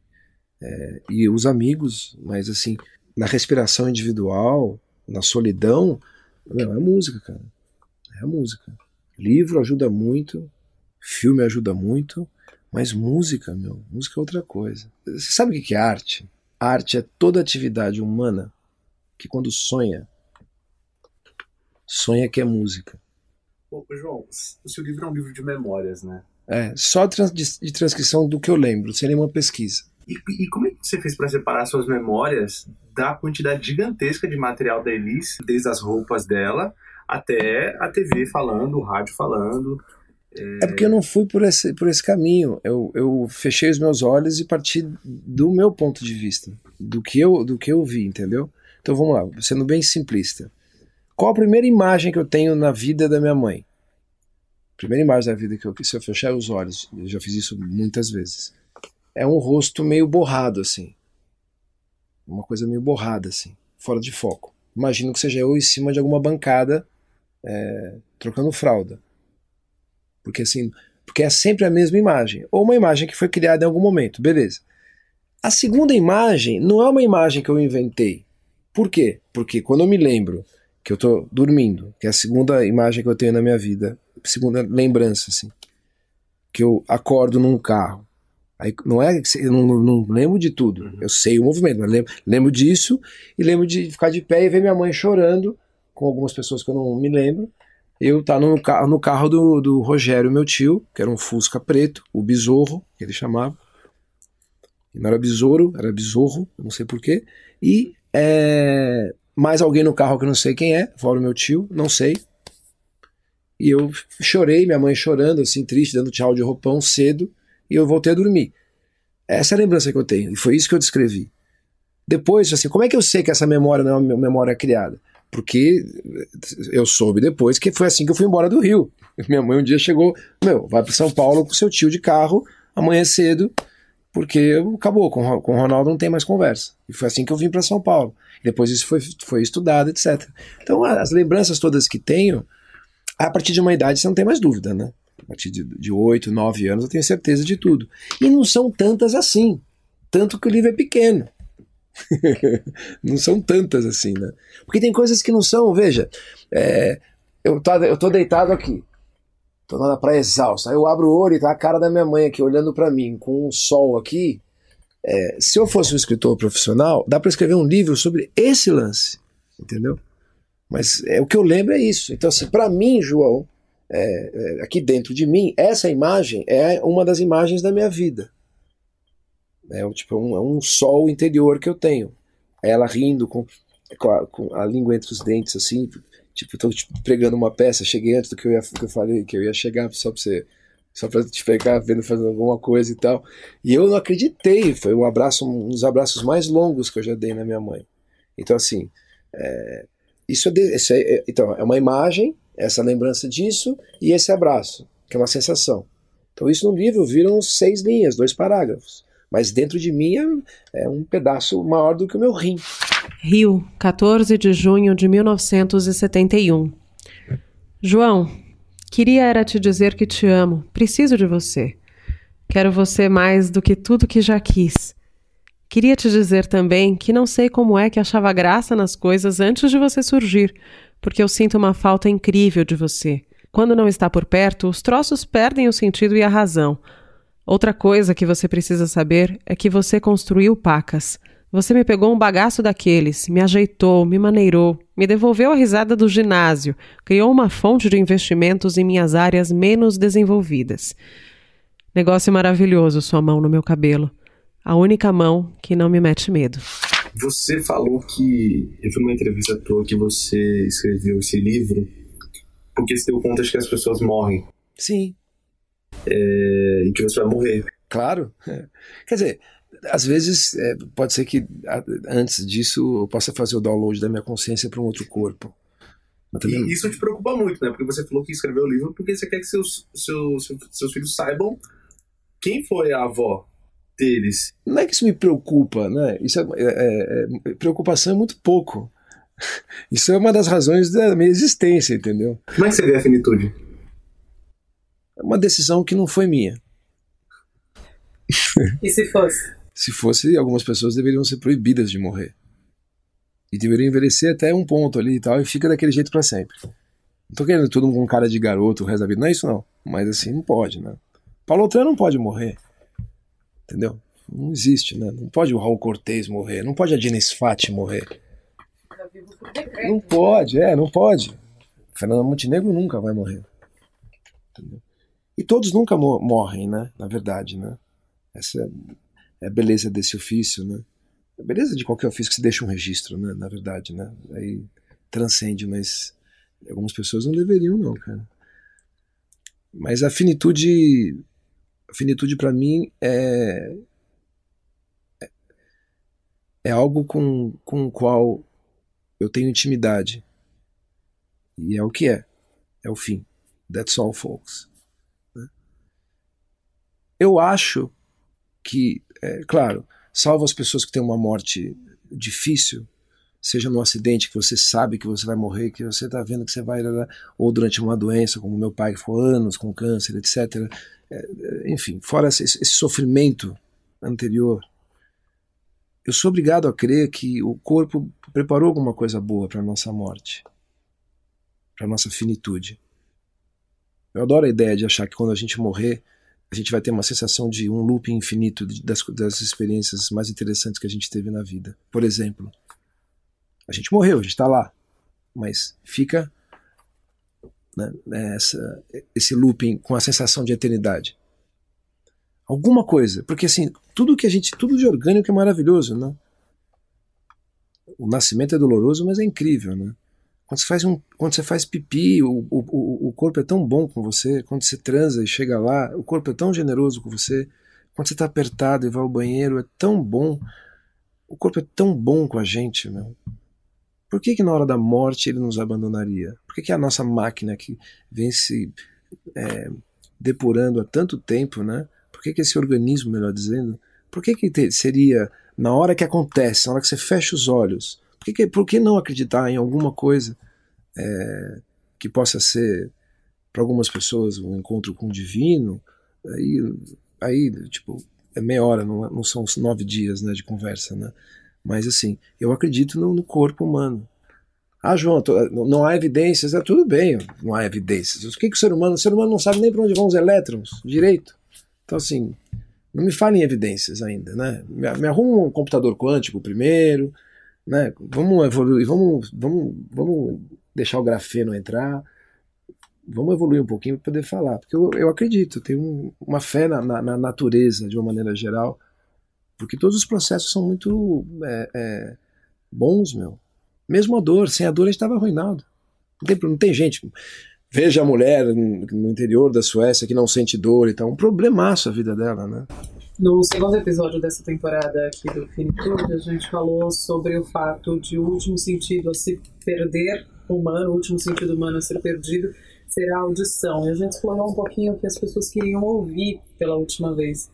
é, e os amigos, mas assim, na respiração individual, na solidão, não, é música, cara. É música. Livro ajuda muito, filme ajuda muito, mas música, meu, música é outra coisa. Você sabe o que é arte? Arte é toda atividade humana que quando sonha, sonha que é música. Ô, João, o seu livro é um livro de memórias, né? É, só de transcrição do que eu lembro, sem nenhuma pesquisa. E, e como é que você fez para separar suas memórias da quantidade gigantesca de material da Elise, desde as roupas dela até a TV falando, o rádio falando? É... é porque eu não fui por esse, por esse caminho. Eu, eu fechei os meus olhos e parti do meu ponto de vista, do que eu, do que eu vi, entendeu? Então vamos lá, sendo bem simplista. Qual a primeira imagem que eu tenho na vida da minha mãe? Primeira imagem da vida que eu, se eu fechar os olhos, eu já fiz isso muitas vezes é um rosto meio borrado, assim. Uma coisa meio borrada, assim, fora de foco. Imagino que seja eu em cima de alguma bancada é, trocando fralda. Porque assim, porque é sempre a mesma imagem. Ou uma imagem que foi criada em algum momento, beleza. A segunda imagem não é uma imagem que eu inventei. Por quê? Porque quando eu me lembro que eu estou dormindo, que é a segunda imagem que eu tenho na minha vida, segunda lembrança, assim, que eu acordo num carro Aí não é eu não, não lembro de tudo. Uhum. Eu sei o movimento, mas lembro, lembro disso e lembro de ficar de pé e ver minha mãe chorando com algumas pessoas que eu não me lembro. Eu tá no, no carro do, do Rogério, meu tio, que era um Fusca preto, o Besouro, que ele chamava. Não era besouro, era besorro, não sei porquê. E é, mais alguém no carro que eu não sei quem é, fora o meu tio, não sei. E eu chorei, minha mãe chorando, assim, triste, dando tchau de roupão cedo e eu voltei a dormir. Essa é a lembrança que eu tenho, e foi isso que eu descrevi. Depois, assim, como é que eu sei que essa memória não é uma memória criada? Porque eu soube depois que foi assim que eu fui embora do Rio. Minha mãe um dia chegou, meu, vai para São Paulo com seu tio de carro, amanhã cedo, porque acabou, com, com o Ronaldo não tem mais conversa. E foi assim que eu vim para São Paulo. Depois isso foi, foi estudado, etc. Então, as lembranças todas que tenho, a partir de uma idade você não tem mais dúvida, né? a partir de, de 8, 9 anos, eu tenho certeza de tudo. E não são tantas assim. Tanto que o livro é pequeno. não são tantas assim, né? Porque tem coisas que não são, veja, é, eu, tô, eu tô deitado aqui, tô na praia exausta, aí eu abro o olho e tá a cara da minha mãe aqui olhando para mim, com um sol aqui. É, se eu fosse um escritor profissional, dá para escrever um livro sobre esse lance, entendeu? Mas é, o que eu lembro é isso. Então, assim, para mim, João, é, é, aqui dentro de mim, essa imagem é uma das imagens da minha vida. É tipo um, é um sol interior que eu tenho. Ela rindo com, com, a, com a língua entre os dentes, assim, tipo, tô tipo, pregando uma peça, cheguei antes do que eu, ia, que eu falei, que eu ia chegar só pra você só para te pegar vendo fazendo alguma coisa e tal. E eu não acreditei, foi um abraço, um dos abraços mais longos que eu já dei na minha mãe. Então assim, é, isso, é, é, então é uma imagem essa lembrança disso e esse abraço, que é uma sensação. Então isso no livro viram seis linhas, dois parágrafos. Mas dentro de mim é, é um pedaço maior do que o meu rim. Rio, 14 de junho de 1971. João, queria era te dizer que te amo, preciso de você. Quero você mais do que tudo que já quis. Queria te dizer também que não sei como é que achava graça nas coisas antes de você surgir, porque eu sinto uma falta incrível de você. Quando não está por perto, os troços perdem o sentido e a razão. Outra coisa que você precisa saber é que você construiu pacas. Você me pegou um bagaço daqueles, me ajeitou, me maneirou, me devolveu a risada do ginásio, criou uma fonte de investimentos em minhas áreas menos desenvolvidas. Negócio maravilhoso, sua mão no meu cabelo. A única mão que não me mete medo. Você falou que. Eu fui numa entrevista tua que você escreveu esse livro porque você deu conta de que as pessoas morrem. Sim. É, e que você vai morrer. Claro. Quer dizer, às vezes é, pode ser que antes disso eu possa fazer o download da minha consciência para um outro corpo. Também... E isso te preocupa muito, né? Porque você falou que escreveu o livro porque você quer que seus, seus, seus filhos saibam quem foi a avó deles. Não é que isso me preocupa, né? Isso é, é, é, preocupação é muito pouco. Isso é uma das razões da minha existência, entendeu? Como é que você vê a finitude? É uma decisão que não foi minha. E se fosse? Se fosse, algumas pessoas deveriam ser proibidas de morrer. E deveriam envelhecer até um ponto ali e tal, e fica daquele jeito para sempre. Não tô querendo tudo com cara de garoto o resto da vida, não é isso não. Mas assim, não pode, né? Paulo Otran não pode morrer. Entendeu? Não existe, né? Não pode o Raul Cortez morrer, não pode a Diniz Fati morrer. Não pode, é, não pode. Fernanda Montenegro nunca vai morrer. Entendeu? E todos nunca morrem, né? Na verdade, né? Essa é a beleza desse ofício, né? A beleza de qualquer ofício que se deixa um registro, né? Na verdade, né? Aí transcende, mas algumas pessoas não deveriam, não, cara. Mas a finitude, a finitude para mim é, é é algo com, com o qual eu tenho intimidade. E é o que é. É o fim. That's all, folks. Né? Eu acho que, é, claro, salvo as pessoas que têm uma morte difícil, seja num acidente que você sabe que você vai morrer, que você está vendo que você vai, ou durante uma doença, como meu pai que ficou anos com câncer, etc. É, é, enfim, fora esse, esse sofrimento anterior, eu sou obrigado a crer que o corpo preparou alguma coisa boa para a nossa morte, para a nossa finitude. Eu adoro a ideia de achar que quando a gente morrer, a gente vai ter uma sensação de um loop infinito das, das experiências mais interessantes que a gente teve na vida. Por exemplo, a gente morreu, a gente está lá, mas fica né, esse looping com a sensação de eternidade. Alguma coisa, porque assim, tudo que a gente, tudo de orgânico é maravilhoso, né? O nascimento é doloroso, mas é incrível, né? Quando você faz, um, quando você faz pipi, o, o, o corpo é tão bom com você. Quando você transa e chega lá, o corpo é tão generoso com você. Quando você está apertado e vai ao banheiro, é tão bom. O corpo é tão bom com a gente, meu. Por que, que na hora da morte ele nos abandonaria? Por que, que a nossa máquina que vem se é, depurando há tanto tempo, né? Por que, que esse organismo, melhor dizendo, por que, que seria na hora que acontece, na hora que você fecha os olhos, por que, por que não acreditar em alguma coisa é, que possa ser, para algumas pessoas, um encontro com o divino? Aí, aí tipo, é meia hora, não, não são nove dias né, de conversa, né? Mas assim, eu acredito no, no corpo humano. Ah, João, tô, não há evidências. É tudo bem, não há evidências. O que, que o ser humano. O ser humano não sabe nem para onde vão os elétrons direito. Então, assim, não me falem evidências ainda, né? Me, me arruma um computador quântico primeiro, né? Vamos evoluir, vamos, vamos, vamos deixar o grafeno entrar, vamos evoluir um pouquinho para poder falar, porque eu, eu acredito, tenho uma fé na, na, na, natureza de uma maneira geral, porque todos os processos são muito é, é, bons, meu. Mesmo a dor, sem a dor a gente estava arruinado. Não tem, não tem gente. Veja a mulher no interior da Suécia que não sente dor e tal. Um problemaço a vida dela, né? No segundo episódio dessa temporada aqui do Finitude, a gente falou sobre o fato de o último sentido a se perder humano, o último sentido humano a ser perdido, ser a audição. E a gente explorou um pouquinho o que as pessoas queriam ouvir pela última vez,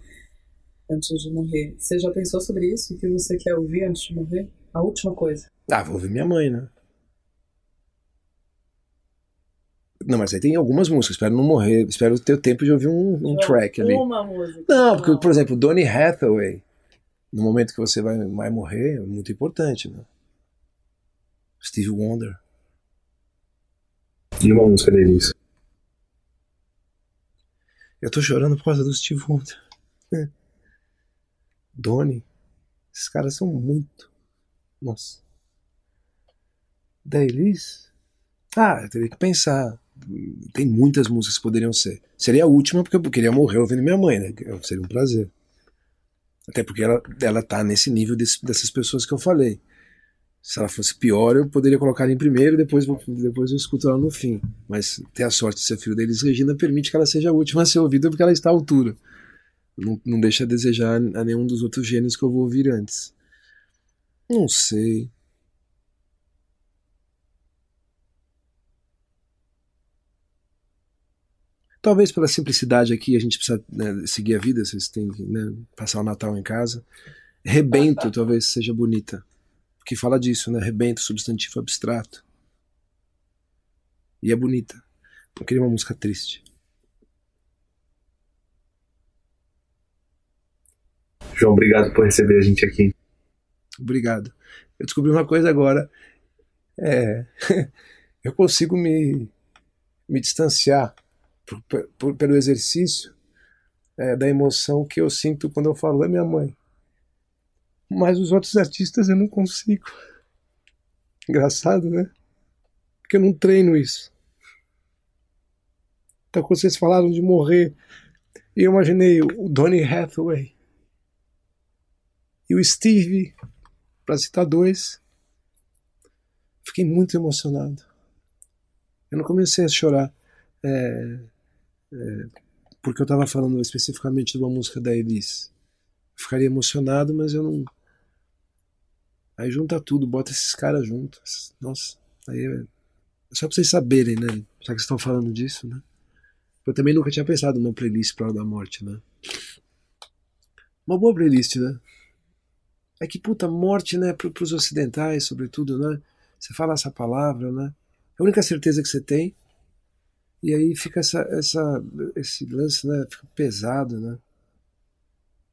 antes de morrer. Você já pensou sobre isso? O que você quer ouvir antes de morrer? A última coisa. Ah, vou ouvir minha mãe, né? Não, mas aí tem algumas músicas. Espero não morrer. Espero ter o tempo de ouvir um, um track ali. Uma música. Não, porque, por exemplo, Donny Hathaway, no momento que você vai, vai morrer, é muito importante, né? Steve Wonder. E uma música deles? Eu tô chorando por causa do Steve Wonder. Donny. Esses caras são muito. Nossa. Da Elis? Ah, eu teria que pensar. Tem muitas músicas que poderiam ser. Seria a última, porque eu queria morrer ouvindo minha mãe, né? Seria um prazer. Até porque ela, ela tá nesse nível desse, dessas pessoas que eu falei. Se ela fosse pior, eu poderia colocar ela em primeiro e depois, depois eu escuto ela no fim. Mas ter a sorte de ser filho deles, Regina, permite que ela seja a última a ser ouvida porque ela está à altura. Não, não deixa a desejar a nenhum dos outros gênios que eu vou ouvir antes. Não sei. Talvez pela simplicidade aqui a gente precisa né, seguir a vida, vocês têm que né, passar o Natal em casa. Rebento talvez seja bonita, porque fala disso, né? Rebento, substantivo abstrato. E é bonita. Eu queria uma música triste. João, obrigado por receber a gente aqui. Obrigado. Eu descobri uma coisa agora. É, eu consigo me, me distanciar por, por, pelo exercício é, da emoção que eu sinto quando eu falo da minha mãe. Mas os outros artistas eu não consigo. Engraçado, né? Porque eu não treino isso. Então, quando vocês falaram de morrer, eu imaginei o Donny Hathaway e o Steve, para citar dois. Fiquei muito emocionado. Eu não comecei a chorar. É, porque eu estava falando especificamente de uma música da Elis. Ficaria emocionado, mas eu não. Aí junta tudo, bota esses caras juntos. Nossa, aí é... Só pra vocês saberem, né? Já que vocês estão falando disso, né? Eu também nunca tinha pensado numa playlist pra hora da morte, né? Uma boa playlist, né? É que, puta, morte, né? Para os ocidentais, sobretudo, né? Você fala essa palavra, né? A única certeza que você tem e aí fica essa, essa, esse lance, né? Fica pesado, né?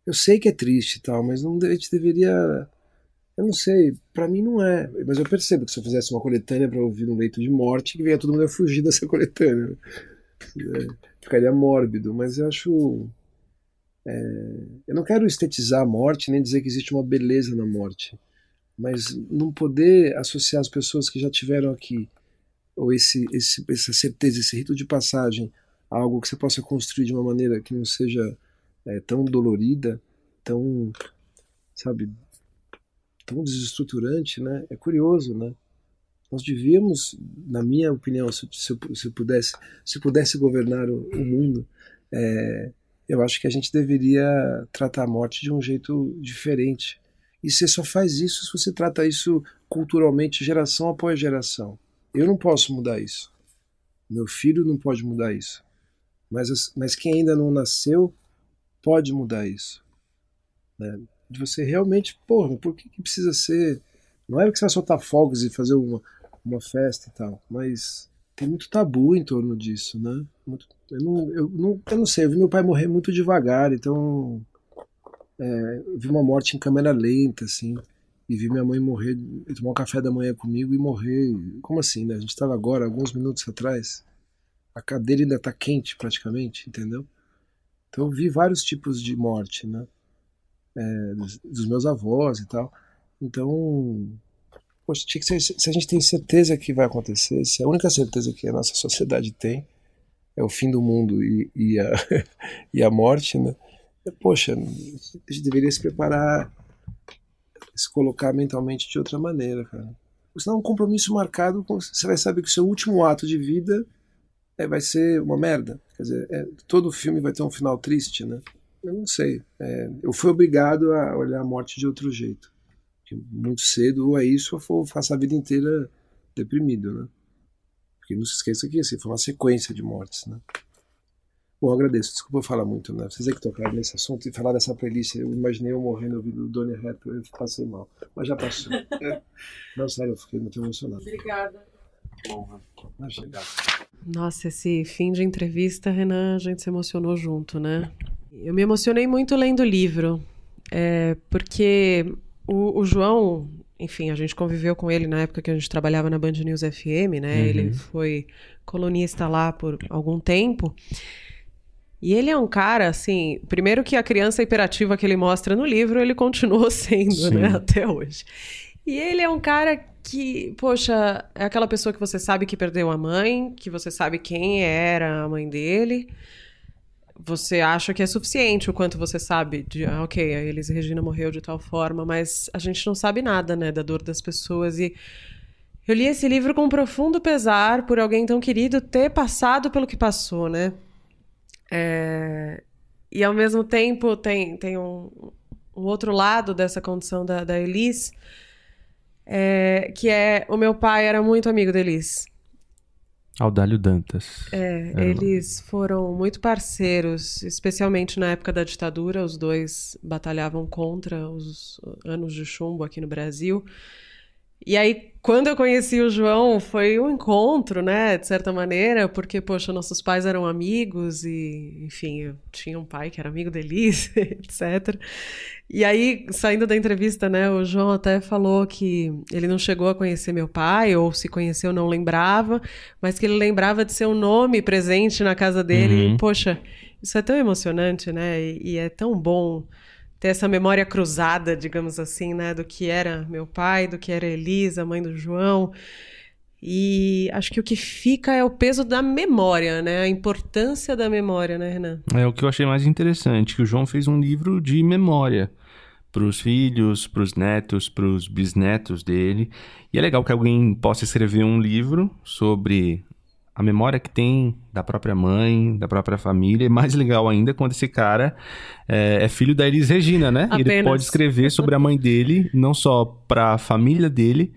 Eu sei que é triste e tal, mas não, a gente deveria. Eu não sei, para mim não é. Mas eu percebo que se eu fizesse uma coletânea para ouvir um leito de morte, que venha todo mundo a fugir dessa coletânea. É, ficaria mórbido, mas eu acho. É, eu não quero estetizar a morte, nem dizer que existe uma beleza na morte. Mas não poder associar as pessoas que já tiveram aqui ou esse, esse, essa certeza, esse rito de passagem, algo que você possa construir de uma maneira que não seja é, tão dolorida, tão, sabe, tão desestruturante, né? É curioso, né? Nós devíamos, na minha opinião, se, se, se pudesse, se pudesse governar o, o mundo, é, eu acho que a gente deveria tratar a morte de um jeito diferente. E você só faz isso se você trata isso culturalmente, geração após geração. Eu não posso mudar isso. Meu filho não pode mudar isso. Mas, mas quem ainda não nasceu pode mudar isso. Né? De você realmente, porra, por que, que precisa ser. Não é que você vai soltar fogos e fazer uma, uma festa e tal, mas tem muito tabu em torno disso, né? Eu, não, eu, não, eu não sei, eu vi meu pai morrer muito devagar, então. É, eu vi uma morte em câmera lenta, assim e vi minha mãe morrer, tomar um café da manhã comigo e morrer. Como assim, né? A gente estava agora, alguns minutos atrás, a cadeira ainda está quente praticamente, entendeu? Então eu vi vários tipos de morte, né? É, dos, dos, meus avós e tal. Então, poxa, tinha que ser, se a gente tem certeza que vai acontecer, se a única certeza que a nossa sociedade tem é o fim do mundo e, e, a, e a morte, né? Poxa, a gente deveria se preparar se colocar mentalmente de outra maneira, cara. Senão é um compromisso marcado, você vai saber que o seu último ato de vida é, vai ser uma merda. Quer dizer, é, todo filme vai ter um final triste, né? Eu não sei. É, eu fui obrigado a olhar a morte de outro jeito. Muito cedo, ou é isso, ou faço a vida inteira deprimido, né? Porque não se esqueça que assim, foi uma sequência de mortes, né? Bom, agradeço. Desculpa eu falar muito, né? Vocês é que tocaram nesse assunto e falar dessa playlist. Eu imaginei eu morrendo ouvindo o Donny Hathaway, eu passei mal. Mas já passou. Não, sério, eu fiquei muito emocionado. Obrigada. Nossa, esse fim de entrevista, Renan, a gente se emocionou junto, né? Eu me emocionei muito lendo o livro, é, porque o, o, João, enfim, a gente conviveu com ele na época que a gente trabalhava na Band News FM, né? Uhum. Ele foi colunista lá por algum tempo. E ele é um cara, assim, primeiro que a criança hiperativa que ele mostra no livro, ele continuou sendo, Sim. né, até hoje. E ele é um cara que, poxa, é aquela pessoa que você sabe que perdeu a mãe, que você sabe quem era a mãe dele. Você acha que é suficiente o quanto você sabe de, ah, ok, a Elis Regina morreu de tal forma, mas a gente não sabe nada, né, da dor das pessoas. E eu li esse livro com um profundo pesar por alguém tão querido ter passado pelo que passou, né? É, E ao mesmo tempo tem, tem um, um outro lado dessa condição da, da Elis, é, que é o meu pai era muito amigo da Elis. Audálio Dantas. É, Era- eles foram muito parceiros, especialmente na época da ditadura. Os dois batalhavam contra os anos de chumbo aqui no Brasil. E aí, quando eu conheci o João, foi um encontro, né, de certa maneira, porque, poxa, nossos pais eram amigos e, enfim, eu tinha um pai que era amigo da Elis, etc. E aí, saindo da entrevista, né, o João até falou que ele não chegou a conhecer meu pai, ou se conheceu não lembrava, mas que ele lembrava de seu nome presente na casa dele. Uhum. E, poxa, isso é tão emocionante, né, e, e é tão bom ter essa memória cruzada, digamos assim, né, do que era meu pai, do que era Elisa, mãe do João. E acho que o que fica é o peso da memória, né? A importância da memória, né, Renan? É o que eu achei mais interessante, que o João fez um livro de memória para os filhos, para os netos, para os bisnetos dele. E é legal que alguém possa escrever um livro sobre a memória que tem da própria mãe, da própria família. E mais legal ainda quando esse cara é, é filho da Elis Regina, né? Ele Apenas. pode escrever sobre a mãe dele, não só para a família dele,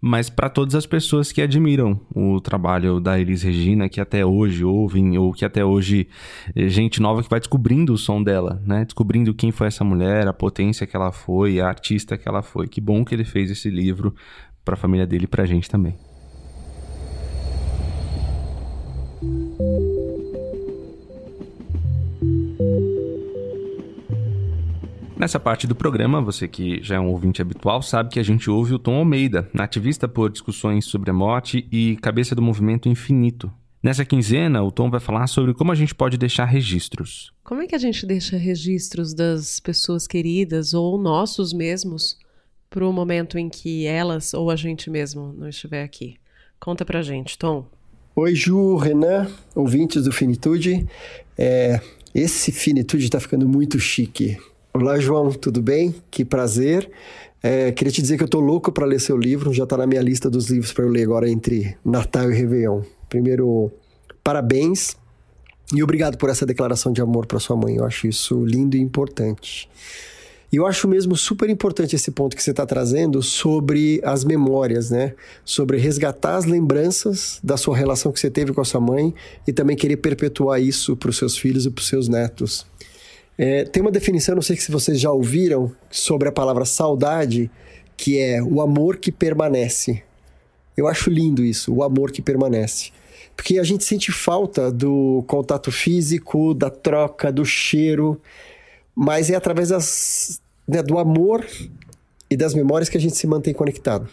mas para todas as pessoas que admiram o trabalho da Elis Regina, que até hoje ouvem, ou que até hoje é gente nova que vai descobrindo o som dela, né? Descobrindo quem foi essa mulher, a potência que ela foi, a artista que ela foi. Que bom que ele fez esse livro para a família dele e pra gente também. Nessa parte do programa, você que já é um ouvinte habitual sabe que a gente ouve o Tom Almeida, ativista por discussões sobre a morte e cabeça do movimento infinito. Nessa quinzena, o Tom vai falar sobre como a gente pode deixar registros. Como é que a gente deixa registros das pessoas queridas ou nossos mesmos para o momento em que elas ou a gente mesmo não estiver aqui? Conta pra gente, Tom. Oi, Ju, Renan, ouvintes do Finitude. É, esse Finitude está ficando muito chique. Olá, João, tudo bem? Que prazer. É, queria te dizer que eu tô louco para ler seu livro, já está na minha lista dos livros para eu ler agora entre Natal e Réveillon. Primeiro, parabéns e obrigado por essa declaração de amor para sua mãe. Eu acho isso lindo e importante. E eu acho mesmo super importante esse ponto que você está trazendo sobre as memórias, né? Sobre resgatar as lembranças da sua relação que você teve com a sua mãe e também querer perpetuar isso para os seus filhos e para os seus netos. É, tem uma definição, não sei se vocês já ouviram, sobre a palavra saudade, que é o amor que permanece. Eu acho lindo isso, o amor que permanece. Porque a gente sente falta do contato físico, da troca, do cheiro, mas é através das, né, do amor e das memórias que a gente se mantém conectado.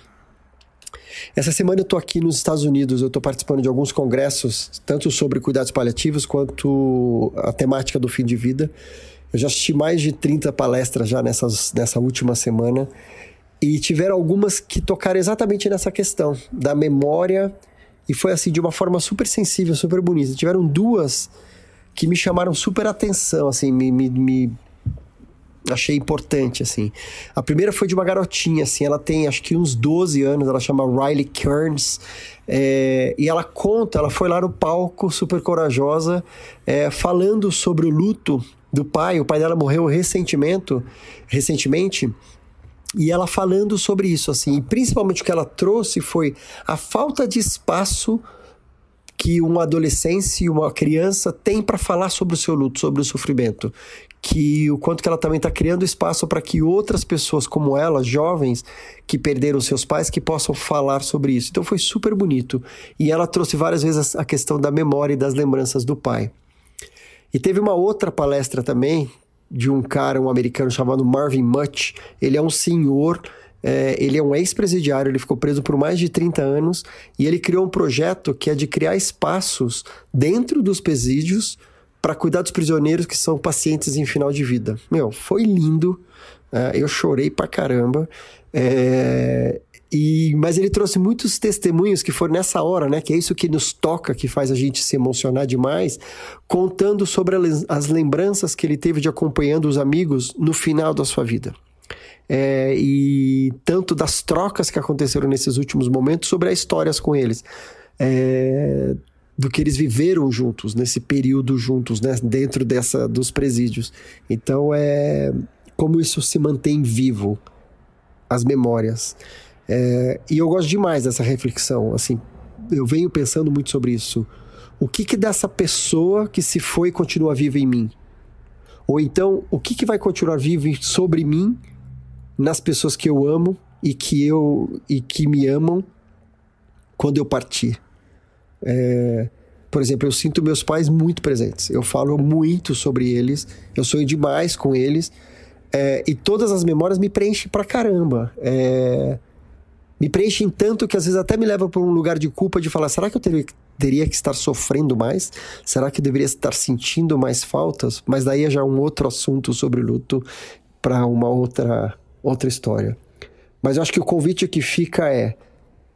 Essa semana eu estou aqui nos Estados Unidos, eu estou participando de alguns congressos, tanto sobre cuidados paliativos quanto a temática do fim de vida. Eu já assisti mais de 30 palestras já nessas, nessa última semana e tiveram algumas que tocaram exatamente nessa questão da memória e foi assim de uma forma super sensível, super bonita. Tiveram duas que me chamaram super atenção, assim, me, me, me achei importante, assim. A primeira foi de uma garotinha, assim, ela tem acho que uns 12 anos, ela chama Riley Kearns, é, e ela conta, ela foi lá no palco, super corajosa, é, falando sobre o luto do pai, o pai dela morreu recentemente, recentemente, e ela falando sobre isso, assim, e principalmente o que ela trouxe foi a falta de espaço que uma adolescência e uma criança tem para falar sobre o seu luto, sobre o sofrimento. Que o quanto que ela também está criando espaço para que outras pessoas como ela, jovens, que perderam seus pais, que possam falar sobre isso. Então foi super bonito. E ela trouxe várias vezes a questão da memória e das lembranças do pai. E teve uma outra palestra também de um cara, um americano chamado Marvin Much. Ele é um senhor é, ele é um ex-presidiário, ele ficou preso por mais de 30 anos e ele criou um projeto que é de criar espaços dentro dos presídios para cuidar dos prisioneiros que são pacientes em final de vida. Meu, foi lindo. Uh, eu chorei pra caramba. É, e, mas ele trouxe muitos testemunhos que foram nessa hora, né? Que é isso que nos toca, que faz a gente se emocionar demais, contando sobre as lembranças que ele teve de acompanhando os amigos no final da sua vida. É, e tanto das trocas que aconteceram nesses últimos momentos sobre as histórias com eles. É, do que eles viveram juntos, nesse período juntos, né, dentro dessa dos presídios. Então, é como isso se mantém vivo, as memórias. É, e eu gosto demais dessa reflexão. Assim, eu venho pensando muito sobre isso. O que que dessa pessoa que se foi continua viva em mim? Ou então, o que que vai continuar vivo sobre mim nas pessoas que eu amo e que eu e que me amam quando eu partir? É, por exemplo, eu sinto meus pais muito presentes. Eu falo muito sobre eles. Eu sonho demais com eles. É, e todas as memórias me preenchem pra caramba. É, me preenchem tanto que às vezes até me leva para um lugar de culpa de falar: será que eu teria, teria que estar sofrendo mais? Será que eu deveria estar sentindo mais faltas? Mas daí é já um outro assunto sobre luto para uma outra, outra história. Mas eu acho que o convite que fica é: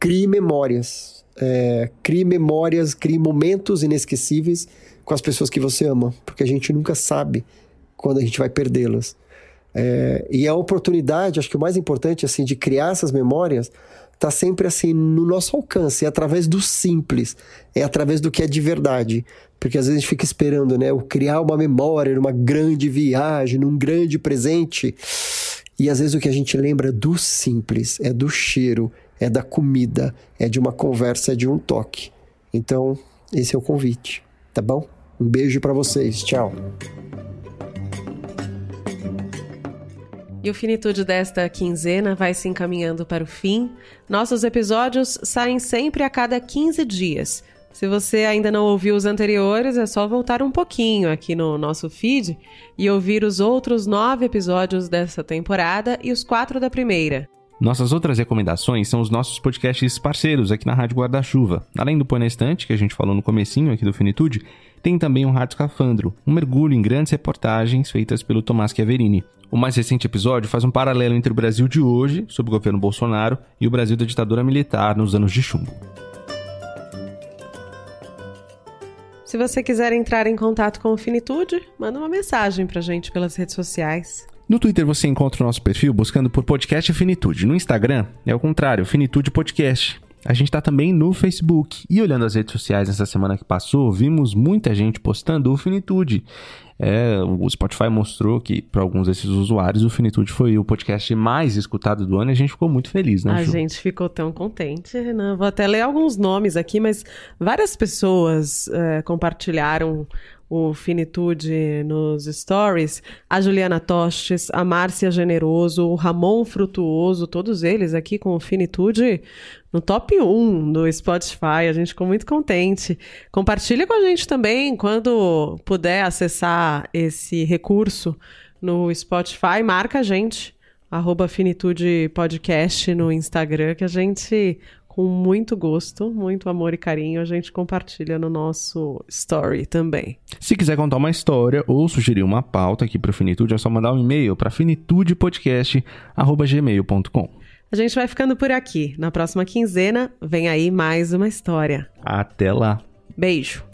crie memórias. É, crie memórias, crie momentos inesquecíveis com as pessoas que você ama, porque a gente nunca sabe quando a gente vai perdê-las. É, e a oportunidade, acho que o mais importante, assim, de criar essas memórias, está sempre assim no nosso alcance, é através do simples, é através do que é de verdade. Porque às vezes a gente fica esperando, né? O criar uma memória numa grande viagem, num grande presente. E às vezes o que a gente lembra é do simples, é do cheiro, é da comida, é de uma conversa, é de um toque. Então, esse é o convite, tá bom? Um beijo para vocês. Tchau. E o Finitude desta quinzena vai se encaminhando para o fim. Nossos episódios saem sempre a cada 15 dias. Se você ainda não ouviu os anteriores, é só voltar um pouquinho aqui no nosso feed e ouvir os outros nove episódios dessa temporada e os quatro da primeira. Nossas outras recomendações são os nossos podcasts parceiros aqui na Rádio Guarda-Chuva. Além do Põe na Estante, que a gente falou no comecinho aqui do Finitude, tem também o Rádio Escafandro, um mergulho em grandes reportagens feitas pelo Tomás Chiaverini. O mais recente episódio faz um paralelo entre o Brasil de hoje, sob o governo Bolsonaro, e o Brasil da ditadura militar nos anos de chumbo. Se você quiser entrar em contato com o Finitude, manda uma mensagem pra gente pelas redes sociais. No Twitter você encontra o nosso perfil buscando por podcast Finitude. No Instagram é o contrário, Finitude Podcast. A gente está também no Facebook. E olhando as redes sociais nessa semana que passou, vimos muita gente postando o Finitude. É, o Spotify mostrou que, para alguns desses usuários, o Finitude foi o podcast mais escutado do ano e a gente ficou muito feliz, né? A Ju? gente ficou tão contente, Renan. Vou até ler alguns nomes aqui, mas várias pessoas é, compartilharam o Finitude nos stories, a Juliana Tostes, a Márcia Generoso, o Ramon Frutuoso, todos eles aqui com o Finitude no top 1 do Spotify. A gente ficou muito contente. Compartilha com a gente também quando puder acessar esse recurso no Spotify, marca a gente. Arroba Finitude Podcast no Instagram, que a gente com muito gosto, muito amor e carinho, a gente compartilha no nosso story também. Se quiser contar uma história ou sugerir uma pauta aqui para o Finitude, é só mandar um e-mail para finitudepodcast.gmail.com. A gente vai ficando por aqui. Na próxima quinzena, vem aí mais uma história. Até lá. Beijo.